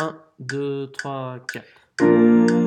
1, 2, 3, 4.